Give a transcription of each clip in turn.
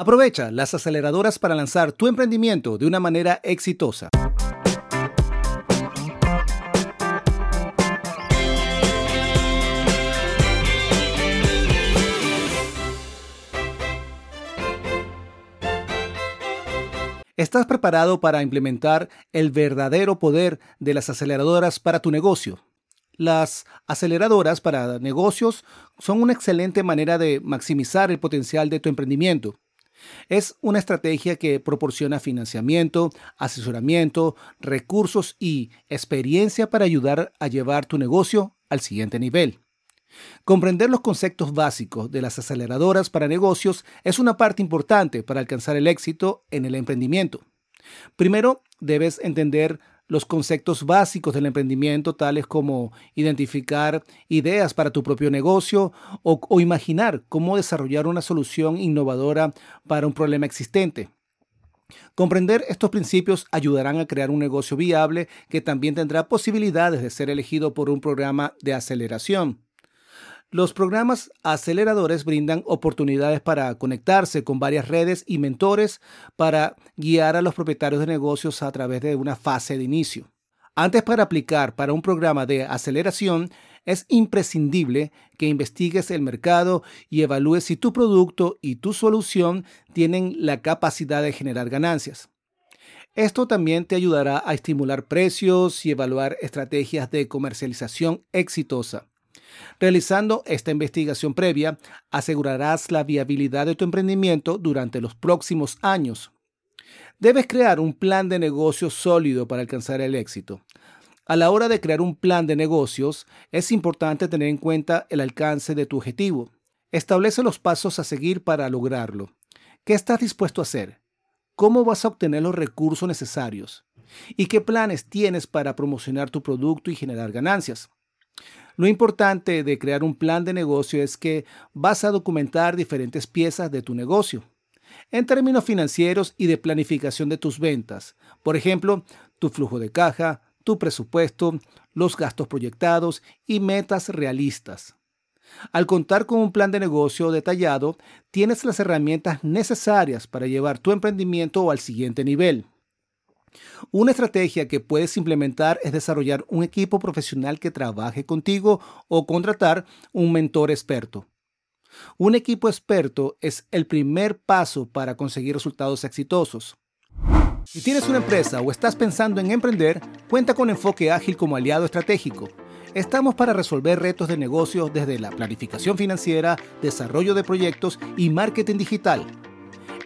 Aprovecha las aceleradoras para lanzar tu emprendimiento de una manera exitosa. ¿Estás preparado para implementar el verdadero poder de las aceleradoras para tu negocio? Las aceleradoras para negocios son una excelente manera de maximizar el potencial de tu emprendimiento. Es una estrategia que proporciona financiamiento, asesoramiento, recursos y experiencia para ayudar a llevar tu negocio al siguiente nivel. Comprender los conceptos básicos de las aceleradoras para negocios es una parte importante para alcanzar el éxito en el emprendimiento. Primero, debes entender los conceptos básicos del emprendimiento, tales como identificar ideas para tu propio negocio o, imaginar cómo desarrollar una solución innovadora para un problema existente. Comprender estos principios ayudarán a crear un negocio viable que también tendrá posibilidades de ser elegido por un programa de aceleración. Los programas aceleradores brindan oportunidades para conectarse con varias redes y mentores para guiar a los propietarios de negocios a través de una fase de inicio. Antes para aplicar para un programa de aceleración, es imprescindible que investigues el mercado y evalúes si tu producto y tu solución tienen la capacidad de generar ganancias. Esto también te ayudará a estimular precios y evaluar estrategias de comercialización exitosa. Realizando esta investigación previa, asegurarás la viabilidad de tu emprendimiento durante los próximos años. Debes crear un plan de negocios sólido para alcanzar el éxito. A la hora de crear un plan de negocios, es importante tener en cuenta el alcance de tu objetivo. Establece los pasos a seguir para lograrlo. ¿Qué estás dispuesto a hacer? ¿Cómo vas a obtener los recursos necesarios? ¿Y qué planes tienes para promocionar tu producto y generar ganancias? Lo importante de crear un plan de negocio es que vas a documentar diferentes piezas de tu negocio en términos financieros y de planificación de tus ventas. Por ejemplo, tu flujo de caja, tu presupuesto, los gastos proyectados y metas realistas. Al contar con un plan de negocio detallado, tienes las herramientas necesarias para llevar tu emprendimiento al siguiente nivel. Una estrategia que puedes implementar es desarrollar un equipo profesional que trabaje contigo o contratar un mentor experto. Un equipo experto es el primer paso para conseguir resultados exitosos. Si tienes una empresa o estás pensando en emprender, cuenta con Enfoque Ágil como aliado estratégico. Estamos para resolver retos de negocios desde la planificación financiera, desarrollo de proyectos y marketing digital.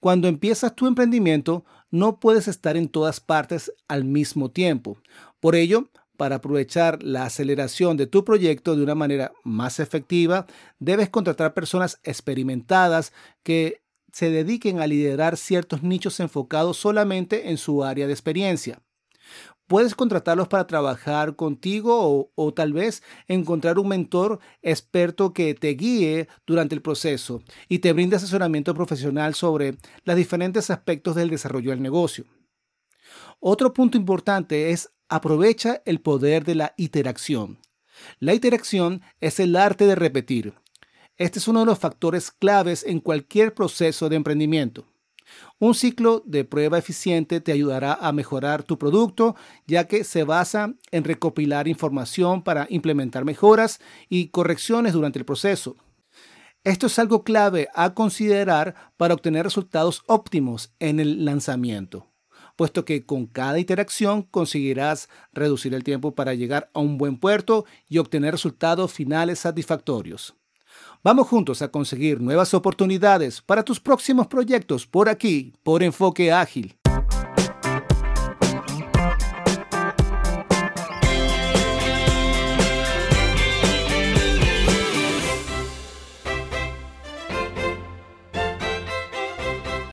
Cuando empiezas tu emprendimiento, no puedes estar en todas partes al mismo tiempo. Por ello, para aprovechar la aceleración de tu proyecto de una manera más efectiva, debes contratar personas experimentadas que se dediquen a liderar ciertos nichos enfocados solamente en su área de experiencia. Puedes contratarlos para trabajar contigo o, tal vez encontrar un mentor experto que te guíe durante el proceso y te brinde asesoramiento profesional sobre los diferentes aspectos del desarrollo del negocio. Otro punto importante es aprovecha el poder de la interacción. La interacción es el arte de repetir. Este es uno de los factores claves en cualquier proceso de emprendimiento. Un ciclo de prueba eficiente te ayudará a mejorar tu producto, ya que se basa en recopilar información para implementar mejoras y correcciones durante el proceso. Esto es algo clave a considerar para obtener resultados óptimos en el lanzamiento, puesto que con cada interacción conseguirás reducir el tiempo para llegar a un buen puerto y obtener resultados finales satisfactorios. Vamos juntos a conseguir nuevas oportunidades para tus próximos proyectos por aquí, por Enfoque Ágil.